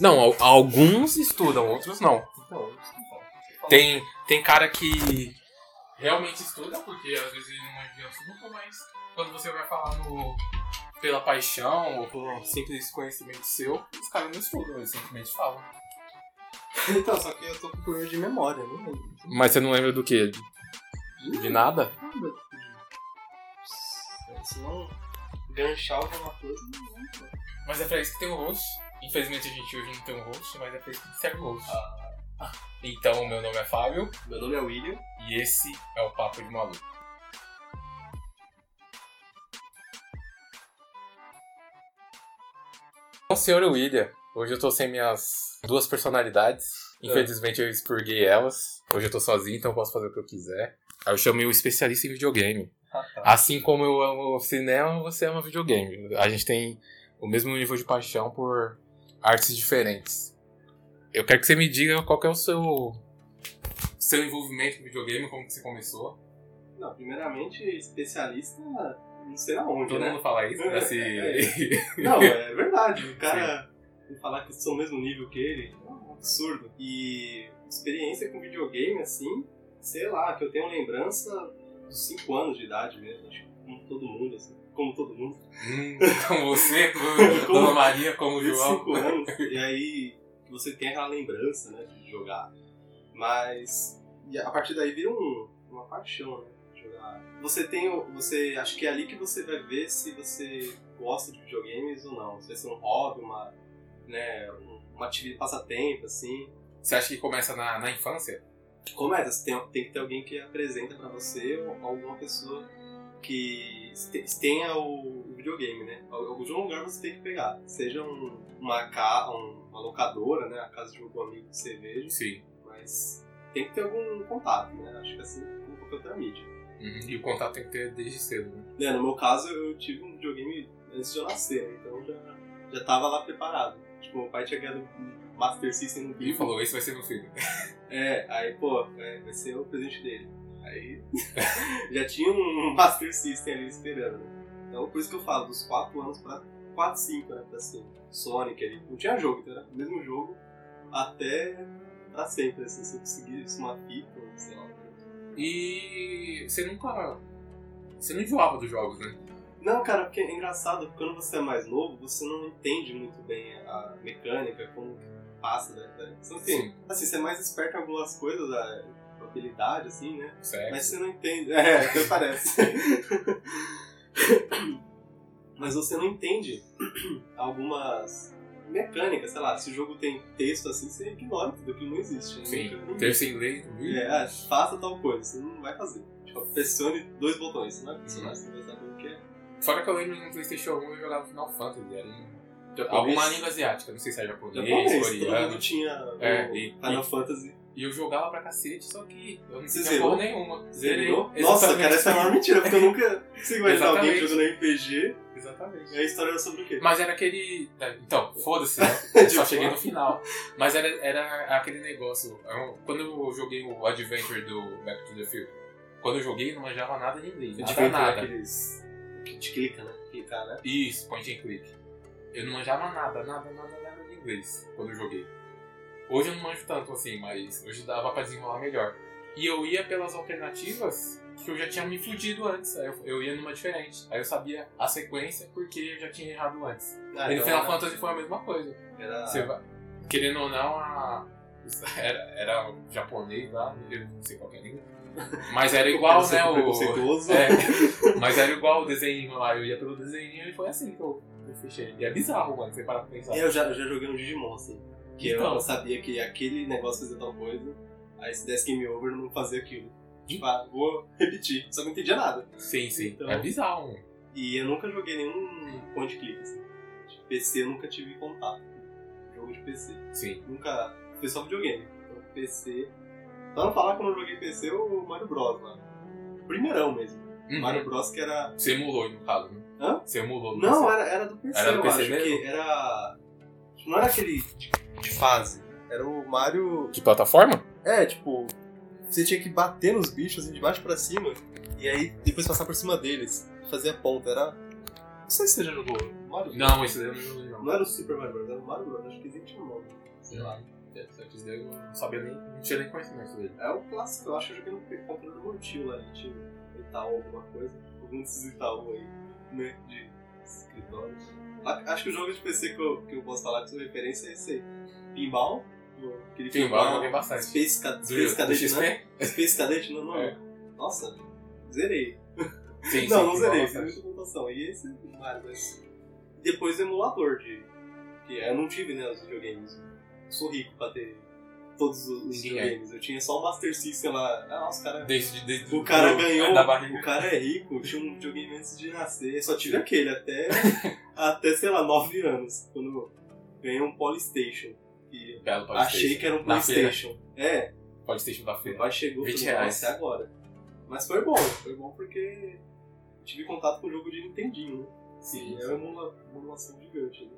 Não, al- alguns estudam, outros não. Tem, tem cara que realmente estuda, porque às vezes ele não é de assunto, mas quando você vai falar no, pela paixão ou por simples conhecimento seu, os caras não estudam, eles simplesmente falam. Então, só que eu tô com problema de memória, não lembro. Mas você não lembra do que? De nada? Nada. Se não ganchar alguma coisa, não lembro. Mas é pra isso que tem o host. Infelizmente a gente hoje não tem um host, mas é pra isso que serve o host. Então, meu nome é Fábio Meu nome é William. e esse é o Papo de Maluco. Bom, senhor William, hoje eu tô sem minhas duas personalidades. Infelizmente eu expurguei elas. Hoje eu tô sozinho, então eu posso fazer o que eu quiser. Aí eu chamei o especialista em videogame. Ah, tá. Assim como eu amo cinema, você ama videogame. A gente tem o mesmo nível de paixão por artes diferentes. Eu quero que você me diga qual é o seu seu envolvimento com videogame, como que você começou. Não, primeiramente, especialista, não sei aonde, Todo né? mundo fala isso, né? Se- Não, é verdade. O cara falar que eu sou o mesmo nível que ele é um absurdo. E experiência com videogame, assim, sei lá, que eu tenho lembrança dos 5 anos de idade mesmo, acho que como todo mundo, assim. Como todo mundo. Hum, como você, como Como- Dona Maria, como o João. 5 anos. E aí você tem aquela lembrança, né, de jogar. Mas a partir daí vira um- uma paixão, né? Jogar. Você tem. Você. Acho que é ali que você vai ver se você gosta de videogames ou não. Se vai ser um hobby, uma. Né, um- uma atividade passatempo, assim. Você acha que começa na, na infância? Começa, tem, tem que ter alguém que apresenta pra você ou alguma pessoa que tenha o, videogame, né? Al- Algum lugar você tem que pegar. Seja um- uma, ca, um- uma locadora, né? A casa de algum amigo que você veja. Sim. Mas tem que ter algum contato, né? Acho que assim como qualquer outra mídia. Uhum. E o contato tem que ter desde cedo, né? Né, no meu caso, eu tive um videogame antes de eu nascer, né? então já, já tava lá preparado. Tipo, meu pai tinha ganhado um Master System no Ele bico. falou, esse vai ser meu filho. É, aí, pô, é, vai ser o presente dele. Aí já tinha um Master System ali esperando. né? Então, por isso que eu falo, dos 4 anos pra 4, 5, né? Pra cima. Sonic ali. Não tinha jogo, então era o mesmo jogo até pra sempre, assim, se eu conseguisse uma fita, sei lá. E você nunca. Você não enjoava dos jogos, né? Não, cara, porque é engraçado, porque quando você é mais novo, você não entende muito bem a mecânica, como que passa, né? Você não tem, Sim. assim, você é mais esperto em algumas coisas, a habilidade, assim, né? Certo. Mas você não entende. É, até parece. Mas você não entende algumas mecânicas, sei lá, se o jogo tem texto assim, você ignora tudo aquilo não existe. né? Sim. Ter sem lei. É, ah, faça tal coisa, você não vai fazer. Tipo, pressione dois botões, você não vai pressionar, Uhum. você vai saber o que é. Fora que eu lembro no PlayStation 1 eu jogava Final Fantasy, era em Japonês. alguma língua asiática, não sei se é japonês, Japonês, todo coreano. mundo tinha É, e- Final e- Fantasy. E eu jogava pra cacete, só que eu não tinha porra nenhuma. Zerei. Nossa, cara, essa é a maior mentira, porque eu nunca consegui imaginar alguém jogando RPG Exatamente. e a história era sobre o quê? Mas era aquele. Então, foda-se, né? Eu só cheguei no final. Mas era, era aquele negócio. eu- Quando eu joguei o Adventure do Back to the Future, quando eu joguei, eu não manjava nada de inglês. Nada, Adventure é nada. aqueles que a gente clica, né? Clicar, né? Isso, point and click. Eu não manjava nada, nada, nada, nada de inglês quando eu joguei. Hoje eu não manjo tanto assim, mas hoje dava pra desenrolar melhor. E eu ia pelas alternativas que eu já tinha me fudido antes. Aí eu, eu ia numa diferente. Aí eu sabia a sequência porque eu já tinha errado antes. Ah, e no então Final Fantasy foi a mesma coisa. Era... Você vai- querendo ou não, a, era, era japonês lá, eu não sei qual é a língua. Mas era igual, né? O, é, mas era igual o desenho lá, eu ia pelo desenho e foi assim que eu, eu fechei. E é bizarro, mano, você parar pra pensar. Eu já, eu já joguei um Digimon, assim. Que eu Então. sabia que aquele negócio fazia tal coisa, aí se desse game over, eu não fazia aquilo. Tipo, ah, vou repetir. Só que não entendia nada. Sim, sim. Então- É bizarro. E eu nunca joguei nenhum point click, assim. De PC eu nunca tive contato. Jogo de PC. Sim. Nunca. Foi só videogame. Então, PC. Só não falar que eu não joguei PC o Mario Bros, mano. Primeirão mesmo. Uhum. Mario Bros que era. Você emulou, no caso, né? Hã? Você emulou. Não, PC. era, era do PC, Era do eu PC acho mesmo? que era. Não era aquele de, de fase. Era o Mario. De plataforma? É, tipo. Você tinha que bater nos bichos assim, de baixo pra cima. E aí depois passar por cima deles. Fazer a ponta. Era. Não sei se você já jogou. Mario? Não, esse daí eu não joguei, não. era o Super Mario Bros, era o Mario Bros, acho que existe um nome. Sei lá. Antes dele eu não sabia nem. Não tinha nem conhecimento dele. É o clássico, eu acho que eu joguei no controle do meu tio lá, ele tinha um Itaú alguma coisa. Algum desses Itaú aí, né? De escritório. Acho que o jogo de PC que eu, que eu posso falar que sua referência é esse aí. Pinball. Aquele Pinball eu joguei bastante. Space, Ca- Space Cadet, né? Space Cadet, não, não. É. Nossa, zerei. Sim, não, não sim, zerei, bastante. fiz muita mutação. E esse é vários, mas. Depois o emulador de. Que eu não tive, né, os videogames. Eu sou rico pra ter todos os é. videogames. Eu tinha só o Master System lá. Ah, os caras. Desde, desde O cara do- ganhou, o cara é rico, tinha um videogame antes de nascer, só tive aquele até, até sei lá, 9 anos, quando ganhei um Polystation. E Belo achei que era um. Playstation. É, Polystation da meu feira. pai chegou e 20 falou, agora. Mas foi bom, foi bom porque tive contato com o jogo de Nintendinho, né? Sim. E é uma emula- uma emulação gigante, né?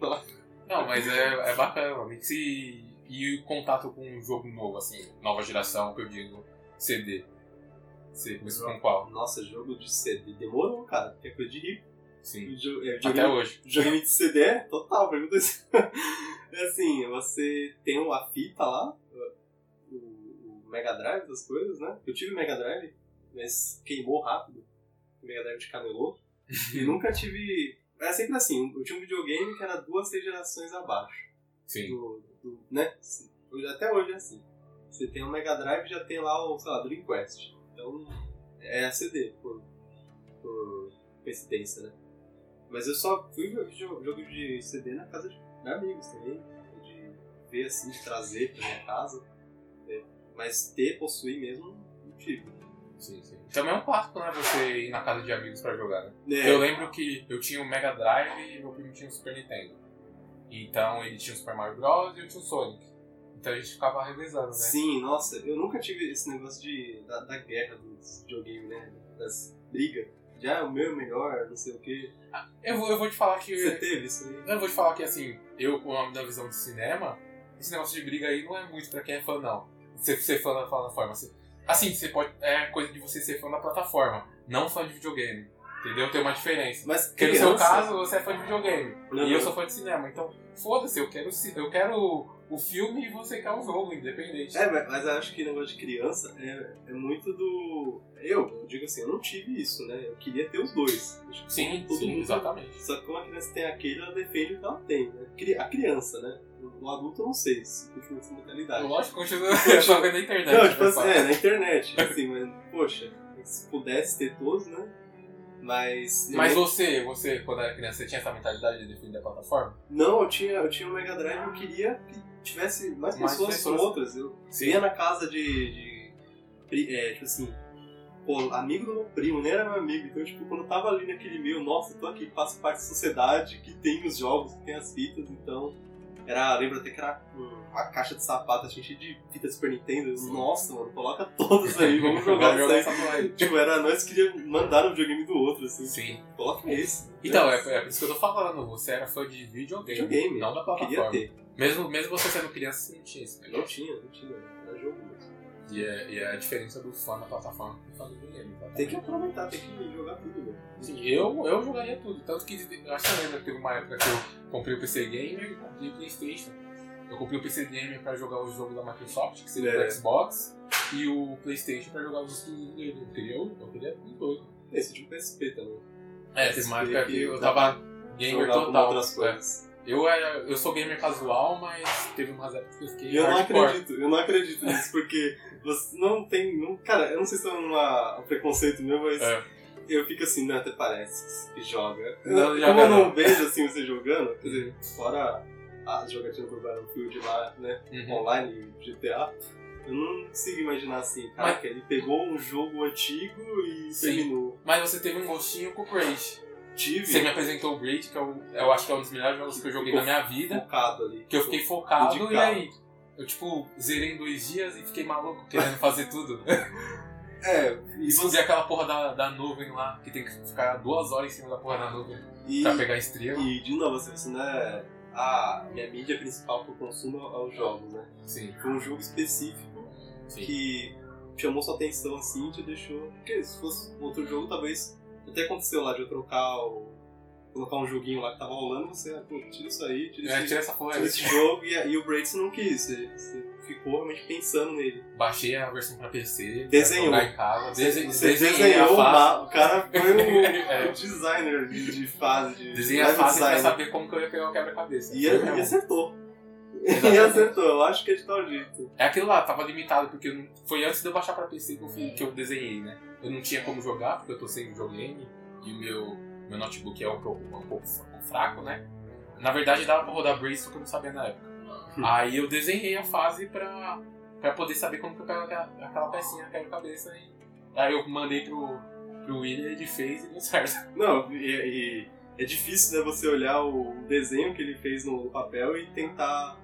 Não, mas é, é bacana, Mix. E, e o contato com um jogo novo, assim, nova geração, que eu digo, CD. Você começou com qual? Nossa, jogo de CD demorou, cara, porque é coisa de rico. Sim. Jo- é, Até hoje. Videogame de CD é total, pergunta isso. É assim, você tem a fita lá, o, o Mega Drive das coisas, né? Eu tive Mega Drive, mas queimou rápido. Mega Drive de camelô. e nunca tive. Era sempre assim, eu tinha um videogame que era duas, três gerações abaixo. Sim. Do, do, né? Até hoje é assim. Você tem o Mega Drive e já tem lá o, sei lá, Dream Quest. Então é a CD, por, por coincidência, né? Mas eu só fui ver jogo, jogo de CD na casa de, de amigos também. De ver assim, de trazer pra minha casa. né? Mas ter, possuir mesmo, não tive. Sim, sim. Também é um clássico, né? Você ir na casa de amigos pra jogar, né? É, Eu lembro que eu tinha o Mega Drive e meu primo tinha o Super Nintendo. Então ele tinha o Super Mario Bros. e eu tinha o Sonic. Então a gente ficava revezando, né? Sim, nossa, eu nunca tive esse negócio de, da, da guerra dos videogames, né? Das brigas. Já o meu é melhor, não sei o quê. Eu, vou, eu vou te falar que. Você teve isso aí? Eu vou te falar que assim, eu com a minha visão de cinema, esse negócio de briga aí não é muito pra quem é fã, não. Você ser fã da plataforma. Você- assim, você pode. É coisa de você ser fã da plataforma, não fã de videogame. Entendeu? Tem uma diferença. Mas Porque no seu caso, você é fã de videogame. Não, E eu não. sou fã de cinema. Então, foda-se, eu quero, eu quero o filme e você quer o jogo, independente. É, mas eu acho que o negócio de criança é, é muito do. Eu, eu digo assim, eu não tive isso, né? Eu queria ter os dois. Sim, todo sim, mundo- exatamente. Só que como a criança tem aquele, ela defende o que ela tem, né? A criança, né? O adulto eu não sei se continua essa mentalidade. Lógico, continua. Eu vendo na internet. Não, tipo né, assim, é, na internet, assim, mas, poxa, se pudesse ter todos, né? Mas. eu Mas não- você, você, quando era criança, você tinha essa mentalidade de defender a plataforma? Não, eu tinha, eu tinha um Mega Drive e eu queria que tivesse mais Mais pessoas, pessoas. com outras. Eu ia na casa de. de é, tipo assim. Pô, amigo do meu primo, nem era meu amigo. Então, tipo, quando eu tava ali naquele meio, nossa, eu tô aqui, faço parte da sociedade que tem os jogos, que tem as fitas, então. Era, lembro até que era uma caixa de sapato assim, cheia de fitas Super Nintendo. Eu. Nossa, mano, coloca todas aí, vamos jogar isso aí. Tipo, era nós que queríamos mandar o videogame do outro, assim. Sim. Coloca esse. Então, é, é por isso que eu tô falando. Você era fã de videogame, Videogame. não da Eu queria plataforma. ter. Mesmo, mesmo você sendo criança, você não tinha isso. Não tinha, não tinha. Era jogo mesmo. E é, e é a diferença do fã da plataforma com o fã do videogame. exatamente. Tem que aproveitar, tem que jogar tudo, né? Sim, eu, eu jogaria tudo. Tanto que eu acho que que teve uma época que eu comprei o PC Gamer e comprei o Playstation. Eu comprei o PC Gamer pra jogar os jogos da Microsoft, que seria É. o Xbox, e o Playstation pra jogar os exclusivos dele. Eu queria, eu queria tudo doido. Esse tinha um PSP também. É, teve uma época que eu tava gamer total. outras É. coisas. Eu, era, eu sou gamer casual, mas teve umas épocas que eu fiquei eu não acredito, eu não acredito nisso, porque você não tem. Não, cara, eu não sei se é uma, um preconceito meu, mas É. eu fico assim, não, até parece que joga. Não, Como eu não vejo assim você jogando, quer dizer, fora as jogatinas do Battlefield lá, né? Uhum. Online, GTA. Eu não consigo imaginar assim, caraca, ele pegou um jogo antigo e Sim. terminou. Mas você teve um gostinho com o Braid. Tive Você me apresentou o Braid, que eu, eu acho que é um dos melhores jogos que eu joguei na minha vida. focado ali. Que eu fiquei focado e aí. Eu, tipo, zerei em dois dias e fiquei maluco querendo fazer tudo. É, E você. aquela porra da, da nuvem lá, que tem que ficar duas horas em cima da porra da nuvem E, pra pegar estrela. e de novo, você não é. A minha mídia principal que eu consumo é os jogos, né? Sim, Foi um jogo específico sim. que chamou sua atenção assim e te deixou. Porque se fosse outro jogo, talvez. Até aconteceu lá de eu trocar o colocar um joguinho lá que tava rolando, você pô, tira isso aí, tira, É, esse, tira essa porra tira esse jogo, e, e o Braids não quis. Você, você ficou realmente pensando nele. Baixei a versão pra PC. pra Desenhou. casa. Você, desenhou a o mapa, o cara foi um, É. um designer de, de fase, de Desenhei a fase pra saber como que eu ia pegar o quebra-cabeça. E, ele- e acertou. E Exatamente. acertou, eu acho que é de tal jeito. É aquilo lá, tava limitado, porque não- foi antes de eu baixar pra PC que eu, que eu desenhei, né? Eu não tinha como jogar, porque eu tô sem videogame, e o meu, meu notebook é um pouco, um pouco fraco, né? Na verdade dava pra rodar Brace, só que eu não sabia na época. Aí eu desenhei a fase pra, pra poder saber como que eu pego aquela, aquela pecinha, quebra-cabeça, e aí eu mandei pro, pro William, ele fez e deu certo. Não, e, e é difícil né, você olhar o desenho que ele fez no papel e tentar.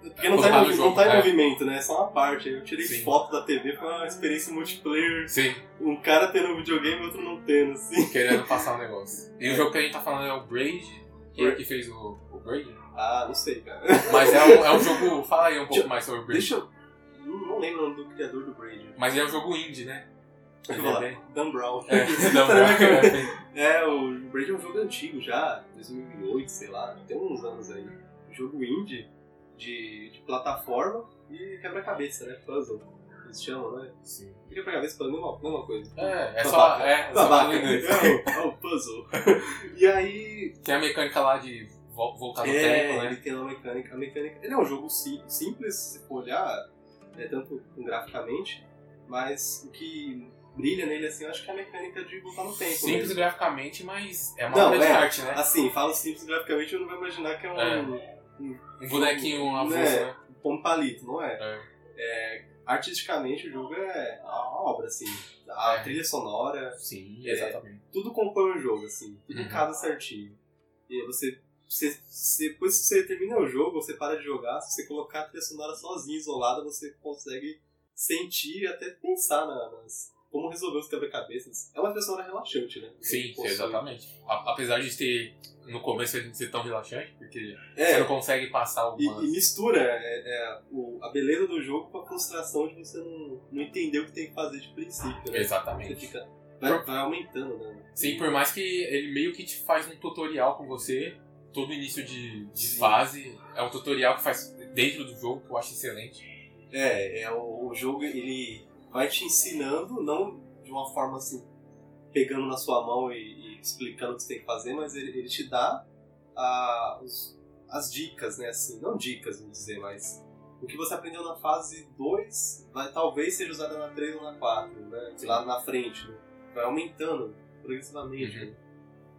Porque não tá, em, jogo, não tá em é. movimento, né? É só uma parte. Eu tirei Sim. foto da TV, foi uma experiência multiplayer. Sim, Um cara tendo um videogame e outro não tendo, assim. querendo passar um negócio. E o jogo que a gente tá falando é o Braid, que é que fez o, o Braid. Ah, não sei, cara. Mas é um, é um jogo. Fala aí um pouco Deixa- mais sobre o Braid. Deixa eu. Não, lembro o nome do criador do Braid. Mas é um jogo indie, né? Eu Ele vou é Dan Brown. É, não, é, É, o Braid é um jogo antigo já, 2008, sei lá, tem uns anos aí. Um jogo indie de, de plataforma e quebra-cabeça, né? Puzzle. Eles chamam, né? Sim. Quebra-cabeça puzzle mesma, mesma coisa. É, é só. É, Babaca. inglês. É o, puzzle. e aí. Tem a mecânica lá de vol- voltar no é, tempo, ele né? tem uma mecânica. A mecânica. Ele é um jogo sim- simples, se for olhar, é, tanto graficamente, mas o que brilha nele, assim, eu acho que é a mecânica de voltar no tempo. Simples mesmo. graficamente, mas é uma Não, obra de é. arte, né? Assim, falo simples graficamente, eu não vou imaginar que é um. É. Um bonequinho avulso, É. né? um palito, não é? É. É, artisticamente o jogo é uma obra, assim. A É. trilha sonora, Sim, É. exatamente. tudo compõe o jogo, assim. Tudo Uhum. casa certinho. E você, você, você- Depois que você termina o jogo, você para de jogar, se você colocar a trilha sonora sozinha, isolada, você consegue sentir e até pensar na- nas. Como resolver os quebra-cabeças. É uma trilha sonora relaxante, né? Sim, Possui. exatamente. A- apesar de ter. No começo ele não ser tão relaxante, porque você É, não consegue passar E, algumas. e mistura é, é, o- a beleza do jogo com a frustração de você não, não entender o que tem que fazer de princípio. Né? Você Exatamente. fica. Vai, vai aumentando, né? Sim, por mais que ele meio que te faz um tutorial com você, todo início de, de Sim. fase é um tutorial que faz dentro do jogo, que eu acho excelente. É, é o, o jogo ele vai te ensinando, não de uma forma assim, pegando na sua mão e, e explicando o que você tem que fazer, mas ele, ele te dá a, os- as dicas, né? Assim, não dicas, vamos dizer, mas o que você aprendeu na fase 2 vai talvez seja usado na 3 ou na 4, né? Lá na frente, né? Vai aumentando progressivamente Uhum. né?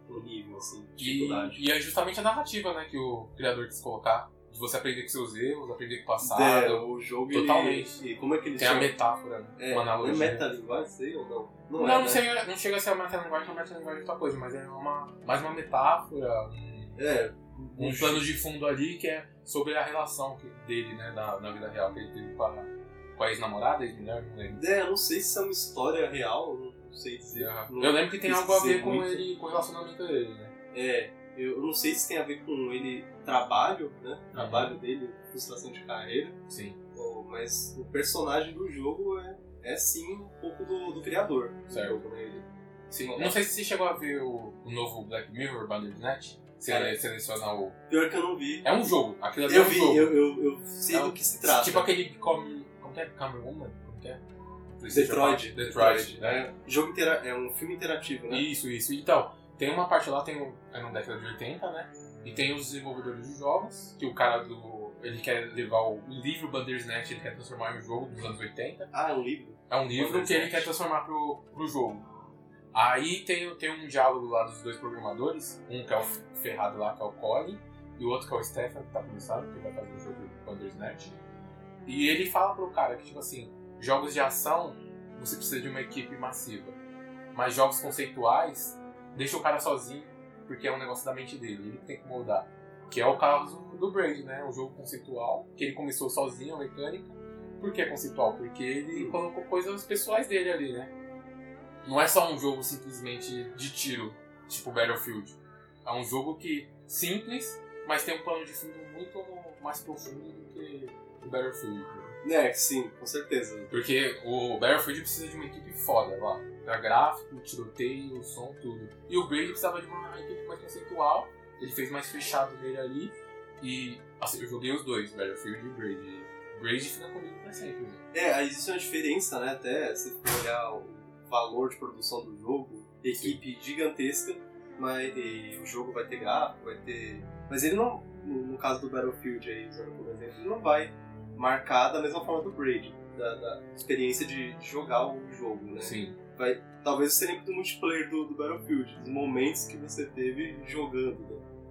o nível, assim, de E, dificuldade. e é justamente a narrativa né, que o criador quis colocar. De você aprender com seus erros, aprender com o passado. É, o jogo ele- Totalmente. e como é que ele Tem a chama? metáfora, né? É, uma é analogia. metalinguagem, sei ou não? Não, é, não, né? chega, não chega a ser uma metalinguagem, uma metalinguagem é outra coisa, mas é uma, mais uma metáfora, É, um plano de fundo ali que é sobre a relação dele, né, na, na vida real, que ele teve com a, com a ex-namorada, ex-mulher, não lembro. É, eu não sei se é uma história real, não sei dizer. Não Eu lembro que tem algo a ver com muito. ele, com o relacionamento dele, né? É, eu não sei se tem a ver com ele trabalho, né? Uhum. Trabalho dele, frustração de carreira, Sim. ou- mas o personagem do jogo é, é sim um pouco do, do criador do Certo. jogo, né? Ele, Sim. Não sei se você chegou a ver o, o novo Black Mirror, Bandersnatch. Você É. seleciona o. Pior que eu não vi. É um jogo. Aquilo ali é Eu um vi, jogo. eu, eu, eu sei É do que se trata. Tipo aquele Come. Como que é? Come Woman? Como que é? Detroit. Detroit, né? É, jogo intera é um filme interativo, né? Isso, isso. Então, tem uma parte lá, tem um, é na década de 80, né? E tem os desenvolvedores de jogos, que o cara do. Ele quer levar o, o livro Bandersnatch, ele quer transformar em um jogo dos anos 80. Ah, é um livro? É um livro que ele quer transformar pro, pro jogo. Aí tem, tem um diálogo lá dos dois programadores, um que é o ferrado lá, que é o Colin, e o outro que é o Stefan, que tá começando, que vai fazer o jogo Bandersnatch. E ele fala pro cara que, tipo assim, jogos de ação, você precisa de uma equipe massiva. Mas jogos conceituais, deixa o cara sozinho, porque é um negócio da mente dele, ele tem que moldar. Que é o caso do Braid, né? Um jogo conceitual, que ele começou sozinho, a mecânica. Por que conceitual? Porque ele colocou coisas pessoais dele ali, né? Não é só um jogo simplesmente de tiro, tipo Battlefield. É um jogo que simples, mas tem um plano de fundo muito mais profundo do que o Battlefield. né? É, sim, com certeza. Porque o Battlefield precisa de uma equipe foda lá. Era gráfico, tiroteio, som, tudo. E o Braid precisava de uma equipe mais conceitual. Ele fez mais fechado nele ali. E assim, eu joguei os dois, Battlefield e Braid. Braid fica comigo pra sempre. Né? É, existe uma diferença, né? Até se for olhar o valor de produção do jogo, equipe Sim. gigantesca, mas o jogo vai ter gráfico, vai ter. Mas ele não, no, no, caso do Battlefield aí, usando como exemplo, ele não vai marcar da mesma forma do Braid, da, da experiência de, de, jogar o jogo, né? Sim. Vai, talvez você lembre do multiplayer do, do Battlefield, dos momentos que você teve jogando,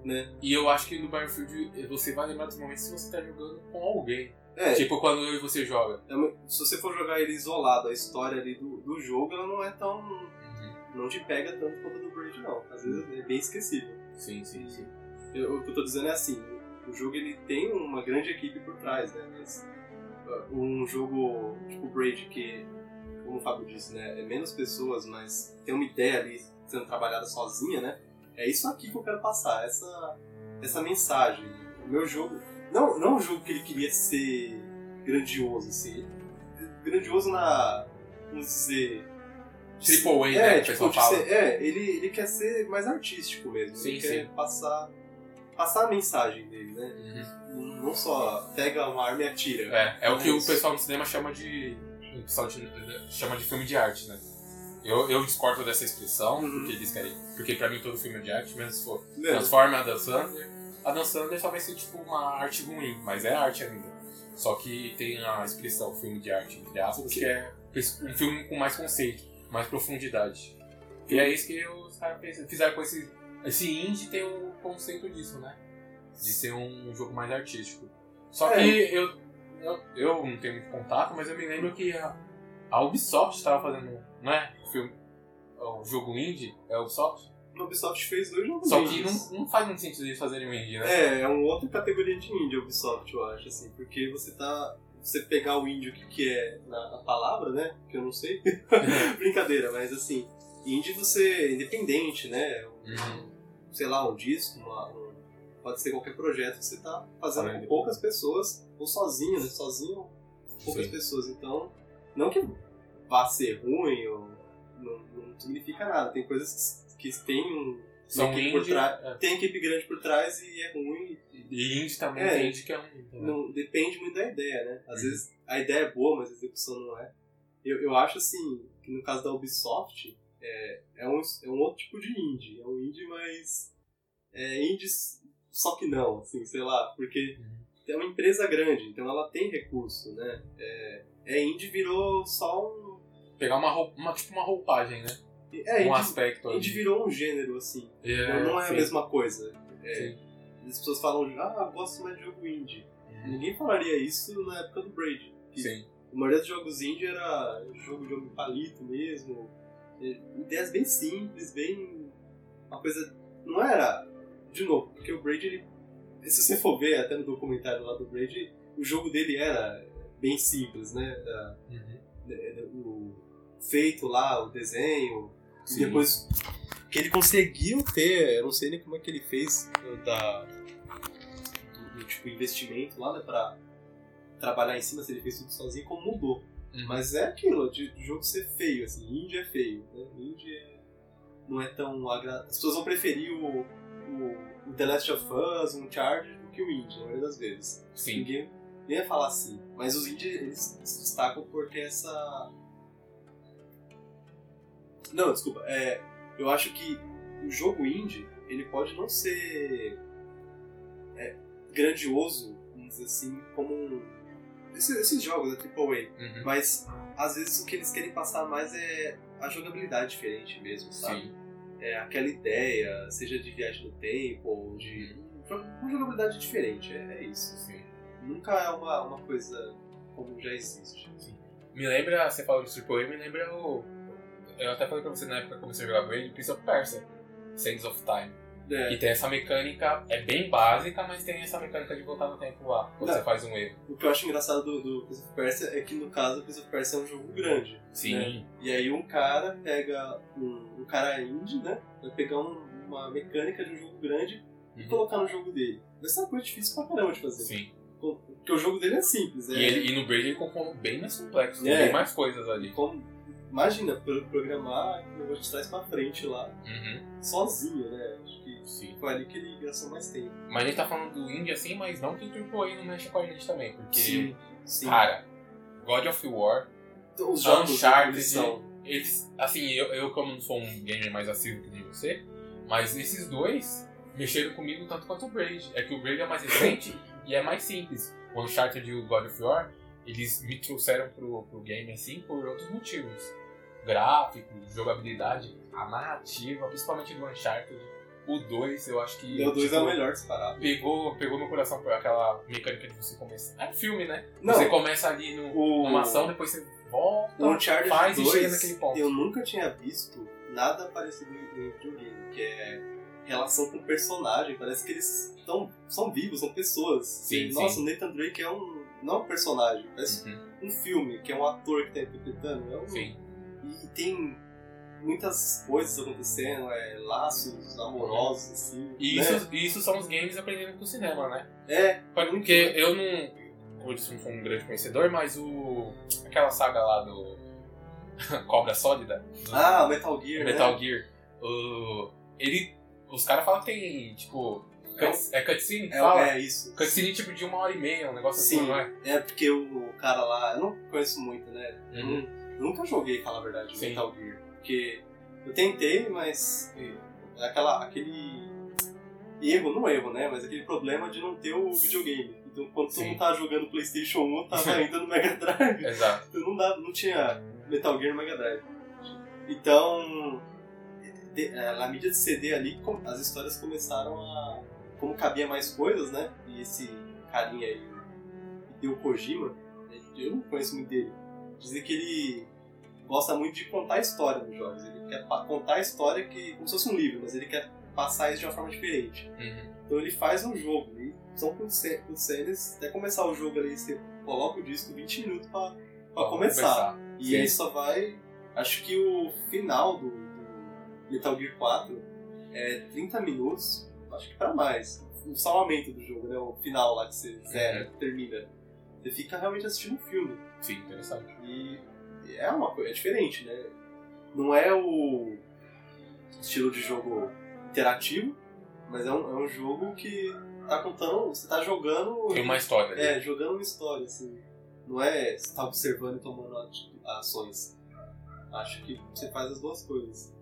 né? E eu acho que no Battlefield você vai lembrar dos momentos se você tá jogando com alguém. É, tipo quando eu e você joga. É, se você for jogar ele isolado, a história ali do, do jogo, ela não é tão. Uhum. Não te pega tanto quanto do Braid, não. Às vezes é bem esquecível. Sim, sim, sim. Eu, o que eu tô dizendo é assim: o jogo ele tem uma grande equipe por trás, né? Mas uh, um jogo tipo Braid, que, como o Fábio disse, né? É menos pessoas, mas tem uma ideia ali sendo trabalhada sozinha, né? É isso aqui que eu quero passar, essa, essa mensagem. O meu jogo não, não um jogo que ele queria ser grandioso, assim. Grandioso na. Vamos dizer. Triple A, é, né? Tipo, de ser, é, ele, ele quer ser mais artístico mesmo. Sim, ele sim. quer passar, passar a mensagem dele, né? Uhum. Não só pega uma arma e atira. É, é o que o pessoal no cinema chama de. O pessoal chama de filme de arte, né? Eu, eu discordo dessa expressão, uhum. porque eles querem. Porque pra mim todo filme é de arte, mesmo se for Transforma a Dan Sandler a Dan Sandler só vai ser tipo uma arte ruim, mas é arte ainda. Só que tem a expressão filme de arte, entre aspas, que é um filme com mais conceito, mais profundidade. E é isso que os caras fizeram com esse. Esse indie tem o conceito disso, né? De ser um jogo mais artístico. Só é. que eu, eu, eu não tenho muito contato, mas eu me lembro que a, a Ubisoft estava fazendo. Não é? O, filme, o jogo indie é a Ubisoft? a Ubisoft fez dois jogos Só que não, não faz muito sentido eles fazerem um indie, né? É, é uma outra categoria de indie a Ubisoft, eu acho, assim, porque você tá. Você pegar o indie, o que, que é na, na palavra, né? Que eu não sei. Brincadeira, mas assim, indie você é independente, né? Um, uhum. Sei lá, um disco, uma, um, pode ser qualquer projeto que você tá fazendo com poucas pessoas, ou sozinho, né? Sozinho, poucas Sim. pessoas. Então, não que vá ser ruim ou não, não significa nada. Tem coisas que tem um. São equipe indie, é. Tem equipe grande por trás e é ruim. E indie também é, tem que é ruim. Não, depende muito da ideia, né? Às uhum. vezes a ideia é boa, mas a execução não é. Eu, eu acho assim, que no caso da Ubisoft, é, é, um, é um outro tipo de indie. É um indie mais. É indie, só que não, assim, sei lá, porque é uma empresa grande, então ela tem recurso, né? É, é indie virou só um. Pegar uma, uma tipo uma roupagem, né? É, um aspecto. A gente virou um gênero, assim. É, não é sim. a mesma coisa. É, as pessoas falam, ah, gosto mais de jogo indie. Uhum. Ninguém falaria isso na época do Braid. Sim. A maioria dos jogos indie era jogo de jogo palito mesmo. Ideias bem simples, bem. Uma coisa. Não era. De novo, porque o Braid, ele. Se você for ver até no documentário lá do Braid, o jogo dele era bem simples, né? Uhum. O feito lá, o desenho, Sim. E depois que ele conseguiu ter, eu não sei nem como é que ele fez da, do, do tipo investimento lá, né, pra trabalhar em cima, se ele fez tudo sozinho, como mudou. Uhum. Mas é aquilo, de, de jogo ser feio, assim, indie é feio, né? Indie é, não é tão agradável. As pessoas vão preferir o, o, The Last of Us, um Charge, do que o indie, na maioria das vezes. Sim. Ninguém ia falar assim. Mas os indie, eles se destacam por ter essa não, desculpa. É, eu acho que o jogo indie, ele pode não ser é, grandioso, vamos dizer assim, como um, esses, esses, jogos da AAA. Uhum. Mas, às vezes, o que eles querem passar mais é a jogabilidade diferente mesmo, sabe? Sim. É aquela ideia, seja de viagem no tempo, ou de... Uma jogabilidade diferente, é, é isso. Sim. Nunca é uma, uma coisa como já existe. Sim. Me lembra, você falou de AAA, me lembra o eu até falei pra você na época que eu comecei a jogar Braid, Prince of Persia, Sands of Time. É. Que tem essa mecânica, é bem básica, mas tem essa mecânica de voltar no tempo lá, quando Não. você faz um erro. O que eu acho engraçado do, do Prince of Persia é que, no caso, o Prince of Persia é um jogo grande. Sim. Né? E aí um cara pega, um, um cara indie, né? Vai pegar um, uma mecânica de um jogo grande uhum. e colocar no jogo dele. Vai ser uma coisa difícil pra caramba de fazer. Sim. Porque o jogo dele é simples. É... E, ele, e no Braid ele compõe bem mais complexo, é. tem mais coisas ali. Como imagina, pro- programar o negócio de trás pra frente lá, Uhum. sozinho, né? Sim. ali que ele gastou mais tempo. Mas a gente tá falando do indie assim, mas não que o AAA não mexe com a gente também. Porque, sim. cara, God of War, Os jogos Uncharted, eles são. eles. Assim, eu, eu como não sou um gamer mais assíduo que nem você, mas esses dois mexeram comigo tanto quanto o Braid. É que o Braid é mais recente e é mais simples. O Uncharted e o God of War, eles me trouxeram pro, pro game assim por outros motivos. Gráfico, jogabilidade, a narrativa, principalmente do Uncharted. O 2, eu acho que. O 2 é tipo, o melhor disparado. Pegou, pegou meu coração por aquela mecânica de você começar. É um filme, né? Não, Você começa ali no, o, numa ação, depois você volta, o Uncharted faz 2, e chega naquele ponto. eu nunca tinha visto nada parecido em videogame, que é relação com o personagem. Parece que eles tão, são vivos, são pessoas. Sim, Nossa, sim. o Nathan Drake é um. Não é um personagem, parece Uhum, um filme, que é um ator que tá interpretando. É um, Sim. E tem muitas coisas acontecendo, é, laços amorosos, assim. E né? isso, isso são os games aprendendo com o cinema, né? É, Porque eu não. Como eu disse, não sou um grande conhecedor, mas o. aquela saga lá do. Cobra Sólida, do ah, Metal Gear. Metal né? Gear. O, ele. Os caras falam que tem, tipo. cuts- É cutscene? É, fala? é isso. Cutscene tipo de uma hora e meia, um negócio assim, Sim, não é? é porque o cara lá, eu não conheço muito, né? Eu Uhum. eu nunca joguei, falar a verdade, Sim. Metal Gear. Porque eu tentei, mas é aquela, aquele erro, não erro, né? Mas aquele problema de não ter o videogame. Então quando todo Sim. mundo tava jogando Playstation 1, eu tava ainda no Mega Drive. Exato. Então não, dá, não tinha Metal Gear no Mega Drive. Então, de- é, na mídia de CD ali, as histórias começaram a. Como cabia mais coisas, né? E esse carinha aí, Hideo Kojima, né, eu não conheço muito dele. Dizem que ele gosta muito de contar a história nos jogos. Ele quer contar a história que, como se fosse um livro, mas ele quer passar isso de uma forma diferente. Uhum. Então ele faz um jogo, e são cutscenes, até começar o jogo ali, você coloca o disco 20 minutos pra, pra começar. E Sim. aí só vai. Acho que o final do, do Metal Gear 4 é 30 minutos, acho que pra mais. O salvamento do jogo, né? O final lá que você zera, termina. Você fica realmente assistindo um filme. Sim, interessante. E é uma coisa, é diferente, né? Não é o estilo de jogo interativo, mas é um, é um jogo que tá contando. Você tá jogando. Tem uma história. É, jogando uma história, assim. Não é você tá observando e tomando ações. Acho que você faz as duas coisas.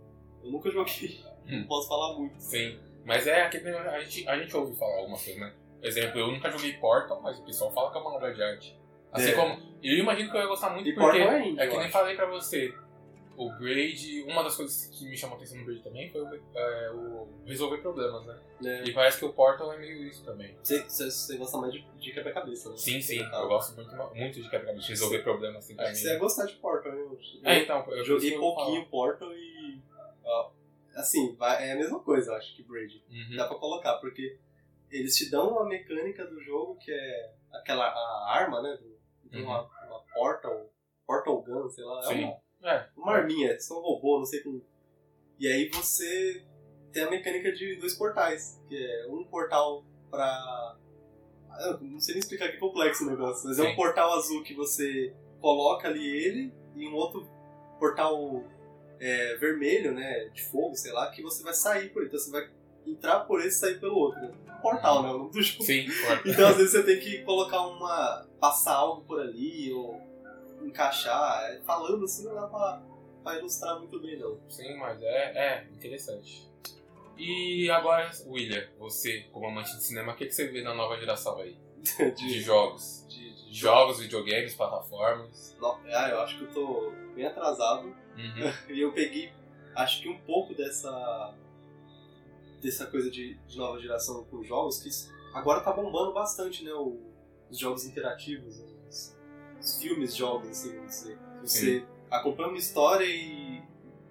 Eu nunca joguei, Hum. não posso falar muito. Sim, mas é aquele a gente, a gente ouve falar alguma coisa, né? Por exemplo, eu nunca joguei Portal, mas o pessoal fala que é uma obra de arte. Assim É. como. Eu imagino que eu ia gostar muito E porque. Portal é É que nem falei pra você. O Braid, uma das coisas que me chamou a atenção no Braid também foi o, é, o resolver problemas, né? Né? E parece que o Portal é meio isso também. Você, gosta mais de, de quebra-cabeça, né? Sim, sim, eu gosto muito, muito de quebra-cabeça, resolver problemas assim pra que mim. você ia gostar de Portal, né? Eu- É, então, eu joguei pouquinho Portal e. ó, assim, vai- é a mesma coisa, eu acho que Braid. Uhum. Dá pra colocar, porque eles te dão uma mecânica do jogo que é aquela a arma, né? Do, então Uhum. uma, uma portal, portal gun, sei lá. É Sim. uma, É, uma arminha, são um robô, não sei como. E aí você tem a mecânica de dois portais, que é um portal pra. Eu não sei nem explicar que complexo o negócio, mas é Sim. um portal azul que você coloca ali ele e um outro portal é, vermelho, né? De fogo, sei lá, que você vai sair por ele. Então você vai entrar por esse e sair pelo outro. né? Portal, né? O nome do jogo. sim, Portal. Então às vezes você tem que colocar uma. passar algo por ali, ou encaixar. É, Falando assim não dá pra, pra ilustrar muito bem não. Sim, mas é, é interessante. E agora, William, você, como amante de cinema, o que, que você vê na nova geração aí? De De, jogos. de, de Jogos, videogames, plataformas. Ah, eu acho que eu tô bem atrasado. Uhum. E eu peguei, acho que um pouco dessa. Dessa coisa de, de nova geração com jogos, que agora tá bombando bastante, né? o- os jogos interativos, os, os filmes jogos, assim, vamos dizer. Você acompanha uma história e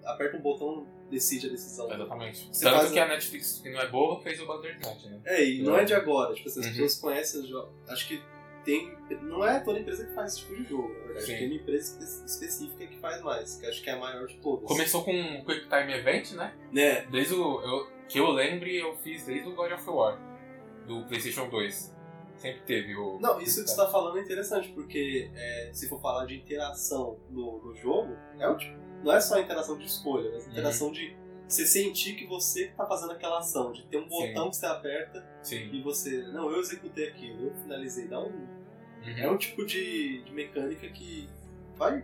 aperta um botão, decide a decisão. Exatamente. Você Tanto faz que a Netflix, que não é boa, fez o Bandersnatch, né? É, e não é de agora, tipo, assim, as Uhum. pessoas conhecem os jogos. Acho que tem. Não é toda empresa que faz esse tipo de jogo, na verdade. Sim. Tem uma empresa espe- específica que faz mais, que acho que é a maior de todas. Começou com um Quick Time Event, né? Né? Desde o. Eu, que eu lembre, eu fiz desde o God of War, do PlayStation 2. Sempre teve o. Não, isso que você tá falando é interessante, porque é, se for falar de interação no, no jogo, é o tipo, não é só a interação de escolha, mas a interação de você sentir que você tá fazendo aquela ação, de ter um botão Sim. que você aperta Sim. e você, não, eu executei aquilo, eu finalizei, dá um Uhum. é um tipo de, de mecânica que vai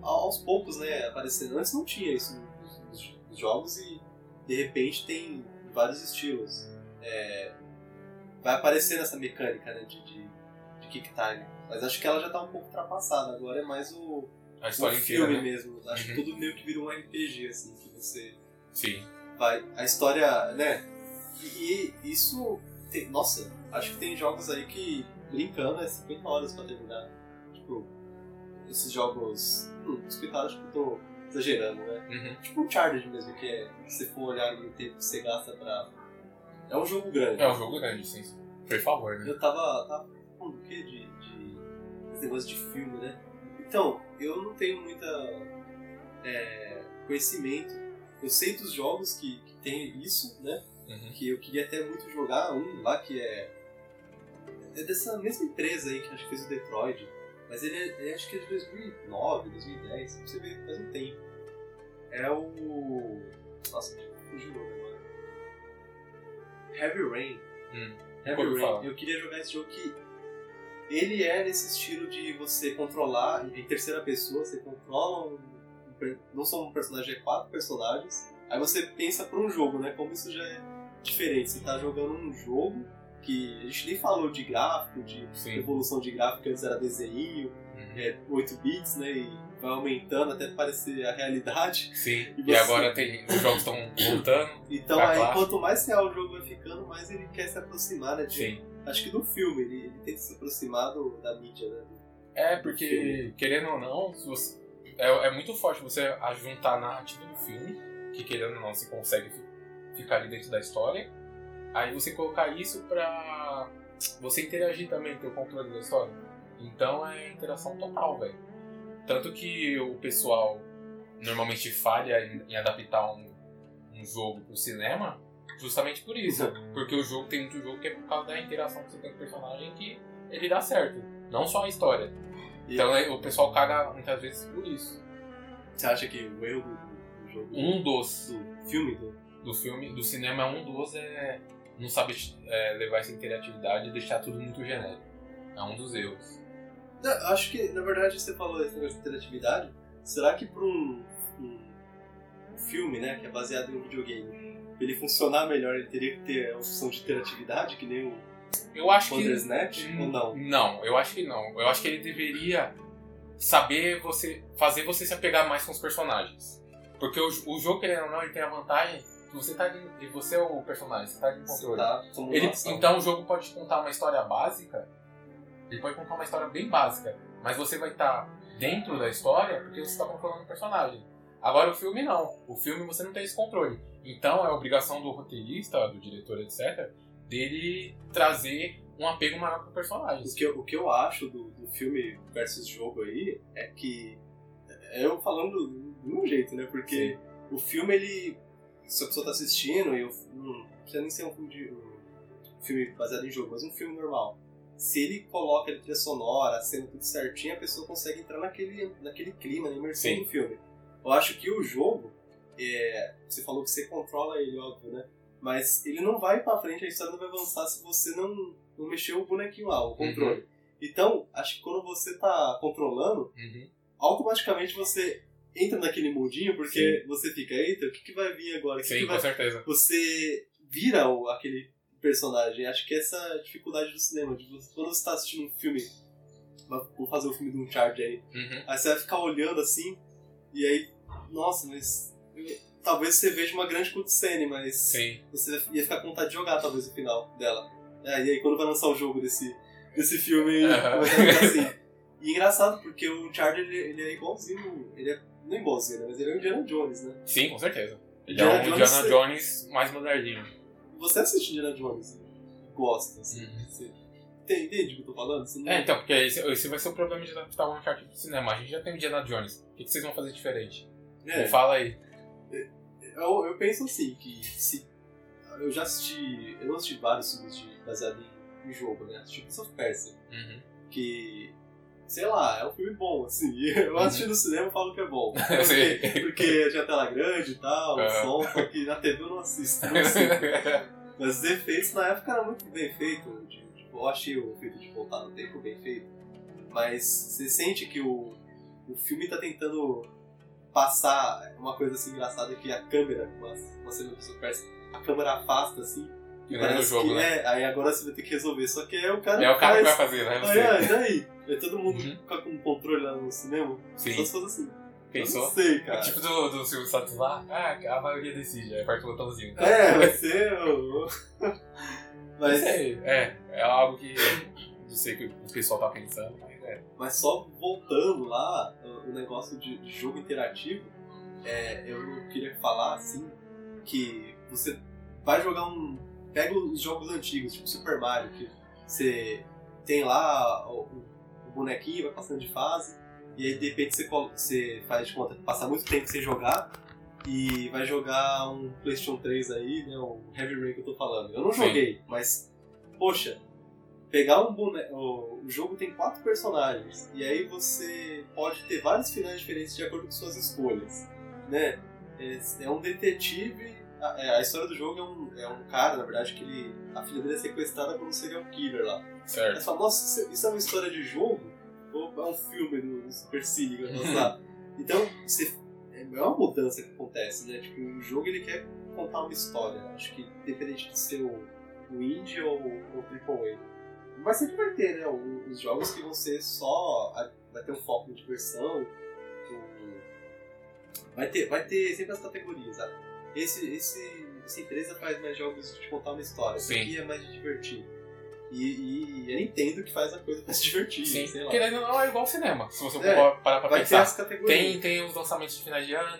aos poucos, né, aparecendo. Antes não tinha isso nos, nos- nos jogos e de repente tem vários estilos. É, vai aparecendo essa mecânica né, de, de, de kick time. Mas acho que ela já tá um pouco ultrapassada. Agora é mais o, A o história inteira, filme né? mesmo. Acho Uhum. que tudo meio que vira um RPG, assim, que você Sim. vai. A história, né? E, e isso. tem- nossa, acho que tem jogos aí que brincando é 50 horas pra terminar. Tipo, esses jogos. Hum, 50 horas, tipo, eu tô exagerando, né? Uhum. Tipo um Charged mesmo, que é. Se for olhar ali o tempo que você gasta pra. É um jogo grande. É um jogo grande, sim. Por favor, né? Eu tava. tava falando do quê? De, de. Esse negócio de filme, né? Então, eu não tenho muita. é, conhecimento. Eu sei dos jogos que, que tem isso, né? Uhum. que eu queria até muito jogar um lá que é é dessa mesma empresa aí que acho que fez o Detroit mas ele, é, ele acho que é de 2009, 2010 pra você ver, faz um tempo é o nossa, fugiu o agora Heavy Rain Hum. Heavy Rain, falar. eu queria jogar esse jogo que ele é nesse estilo de você controlar em terceira pessoa, você controla um, não só um personagem, é quatro personagens. Aí você pensa para um jogo, né? Como isso já é diferente. Você tá jogando um jogo que a gente nem falou de gráfico, de Sim. evolução de gráfico, antes era desenho, Uhum. é 8 bits, né? E vai aumentando até parecer a realidade. Sim. E E, você- agora tem. Os jogos estão voltando. Então Pra aí clássico. quanto mais real o jogo vai ficando, mais ele quer se aproximar, né? De, Sim. Acho que do filme, ele, ele tenta se aproximar do, da mídia, né? do- É, porque, querendo ou não, você- é, é muito forte você ajuntar a narrativa do filme, que querendo ou não, você consegue fi- ficar ali dentro da história. Aí você colocar isso pra você interagir também, ter o controle da história. Então é interação total, velho. Tanto que o pessoal normalmente falha em, adaptar um, um jogo pro cinema justamente por isso. Porque o jogo tem muito jogo que é por causa da interação que você tem com o personagem que ele dá certo. Não só a história. E Então é, o pessoal caga muitas vezes por isso. Você acha que o erro do, do- do jogo. Um dos do filme do. do filme, do cinema, um dos é não saber é, levar essa interatividade e deixar tudo muito genérico. É um dos erros. Não, acho que, na verdade, você falou esse negócio de interatividade. Será que para um, um filme, né, que é baseado em um videogame, pra ele funcionar melhor, ele teria que ter a opção de interatividade, que nem o Eu acho que Bandersnatch, ou não? Não, eu acho que não. Eu acho que ele deveria saber você fazer você se apegar mais com os personagens. Porque o, o jogo, querendo ou não, ele tem a vantagem você tá ali, e você é o personagem, você tá ali em controle. Tá, Ele- então o jogo pode contar uma história básica, ele pode contar uma história bem básica, mas você vai estar dentro da história porque você está controlando o personagem. Agora o filme não. O filme você não tem esse controle. Então é obrigação do roteirista, do diretor, etc., dele trazer um apego maior o personagem. O que, eu, o que eu acho do, do filme versus jogo aí é que. É eu falando do meu jeito, né? Porque o filme, ele. Se a pessoa tá assistindo, e eu, não precisa nem ser um filme, de, um filme baseado em jogo, mas um filme normal. Se ele coloca a trilha sonora, a cena tudo certinho, a pessoa consegue entrar naquele, naquele clima, na imersão Sim. do filme. Eu acho que o jogo, é, você falou que você controla ele, óbvio, né? Mas ele não vai pra frente, a história não vai avançar se você não, não mexer o bonequinho lá, o controle. Então, acho que quando você tá controlando, Uhum. automaticamente você entra naquele mundinho, porque você fica, eita, o que, que vai vir agora? O que, Sim, que com vai... certeza. Você vira o, aquele personagem. Acho que essa é a dificuldade do cinema. De você, quando você tá assistindo um filme, vou fazer o filme de um charge aí, Uhum. aí você vai ficar olhando assim, e aí, nossa, mas talvez você veja uma grande cutscene, mas Sim. você ia ficar com vontade de jogar talvez o final dela. É, e aí quando vai lançar o jogo desse, desse filme, Aham. vai ficar assim. E engraçado, porque o Charger ele, ele é igualzinho. Ele é. É igualzinho, né? Mas ele é o Indiana Jones, né? Sim, com certeza. Ele Indiana é um Jones, Indiana Jones mais moderninho. Você assiste Indiana Jones? Gosta, assim. Uhum. Você tem- entende o que eu tô falando? Não- É, então, porque esse, esse vai ser o problema de adaptar o Uncharted pro cinema. A gente já tem o Indiana Jones. O que, que vocês vão fazer diferente? É, Fala aí. eu, eu penso assim, que se. Eu já assisti. Eu não assisti vários filmes de, baseados em, em jogo, né? Assisti Prince of Persia. Uhum. que sei lá, é um filme bom, assim. Eu Uhum. assisti no cinema e falo que é bom. Porque, porque tinha tela grande e tal, o É. som, só que na TV eu não assisto. Não assisto. Mas os efeitos na época eram muito bem feitos. Tipo, eu achei o efeito de voltar no tempo bem feito. Mas você sente que o, o filme tá tentando passar uma coisa assim engraçada que a câmera, uma, uma cena que você parece, a câmera afasta assim. Que E nem no parece jogo, né? é, aí agora você vai ter que resolver. Só que é o cara É o cara que vai faz. fazer, né? Aí, Você. ah, e daí? É todo mundo Uhum. fica com um controle lá no cinema. Sim. Só se fosse assim. Eu Pensou? não sei, cara. Tipo do, do Silvio Santos lá, ah, a maioria decide, aí aperta o botãozinho. É, vai ser. Mas é, é, é algo que não sei que o pessoal tá pensando, mas é. mas só voltando lá, o o negócio de, de jogo interativo, é, eu queria falar assim que você vai jogar um. Pega os jogos antigos, tipo Super Mario, que você tem lá o, o bonequinho, vai passando de fase, e aí de repente você, você faz de conta que passa muito tempo sem jogar. E vai jogar um PlayStation 3 aí, né? O Heavy Rain que eu tô falando. Eu não Sim. joguei, mas, poxa, pegar um boneco. O jogo tem quatro personagens, e aí você pode ter vários finais diferentes de acordo com suas escolhas, né? É, é um detetive. A, é, a história do jogo é um, é um cara, na verdade, que ele. A filha dele é sequestrada por um serial killer lá. Certo. você fala, nossa, isso, é uma história de jogo? Ou é um filme do, Super Cine passar? então, você, é uma mudança que acontece, né? Tipo, o jogo ele quer contar uma história. Acho que independente de ser o, o indie ou o AAA. Mas sempre vai ter, né? Os jogos que vão ser só. Vai ter um foco de diversão. um- Vai ter, vai ter sempre as categorias. sabe? Esse, esse, essa empresa faz mais jogos de contar uma história. Sim. aqui é mais de divertir. E, e eu entendo que faz a coisa pra se divertir, Sim, sei lá. querendo ou não, é igual cinema. Se você É, for parar pra pensar. Tem, tem os lançamentos de finais de ano,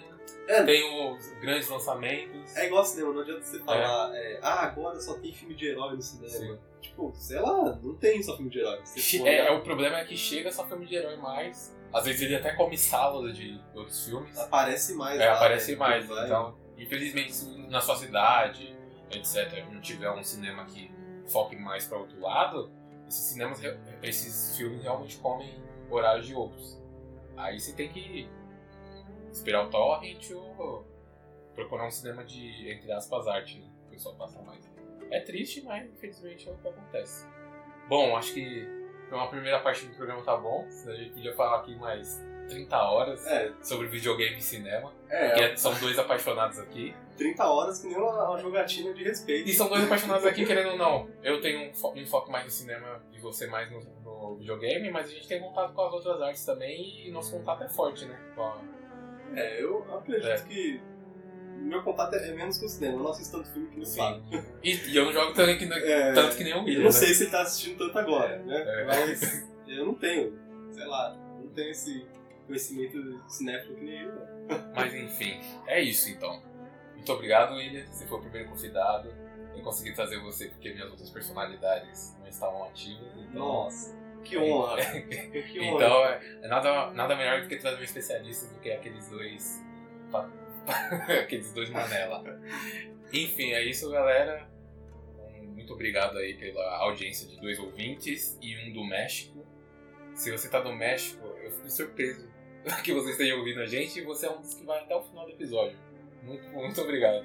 É. tem os grandes lançamentos. É igual cinema, não adianta você falar, é, ah, agora só tem filme de herói no cinema. Sim. Tipo, sei lá, não tem só filme de herói. For É, é, o problema é que chega só filme de herói mais. Às vezes ele até come sábado de outros filmes. aparece mais. É, lá, aparece né? mais. Então, infelizmente, na sua cidade, etc., não tiver um cinema que foque mais para outro lado, esses cinemas, esses filmes realmente comem horários de outros. Aí você tem que esperar o torrent ou procurar um cinema de, entre aspas, arte, né? O pessoal passa mais. É triste, mas infelizmente é o que acontece. Bom, acho que uma primeira parte do programa tá bom. A gente podia falar aqui mais 30 horas É, sobre videogame e cinema. é, Que é- são dois apaixonados aqui. 30 horas que nem uma, uma jogatina de respeito. E são dois apaixonados aqui, querendo ou não. Eu tenho um, fo um foco mais no cinema e você mais no, no videogame, mas a gente tem contato com as outras artes também e nosso contato é forte, né? A- É, eu acredito É. que meu contato é menos com o cinema. Eu não assisto tanto filme que não fala. E, e eu não jogo tanto que, É, tanto que nem o eu não né? sei se ele tá assistindo tanto agora, né? É. Mas eu não tenho, sei lá, não tenho esse conhecimento cinéfilo que nem né? Mas enfim, é isso então. Muito obrigado, William. Você foi o primeiro convidado. Eu consegui trazer você porque minhas outras personalidades não estavam ativas. Então, Nossa, que honra. que honra. Então, é, é nada, nada melhor do que trazer um especialista do que aqueles dois. aqueles dois manela. Enfim, é isso, galera. Muito obrigado aí pela audiência de dois ouvintes e um do México. Se você tá do México, eu fico surpreso que você esteja ouvindo a gente e você é um dos que vai até o final do episódio. Muito, muito obrigado.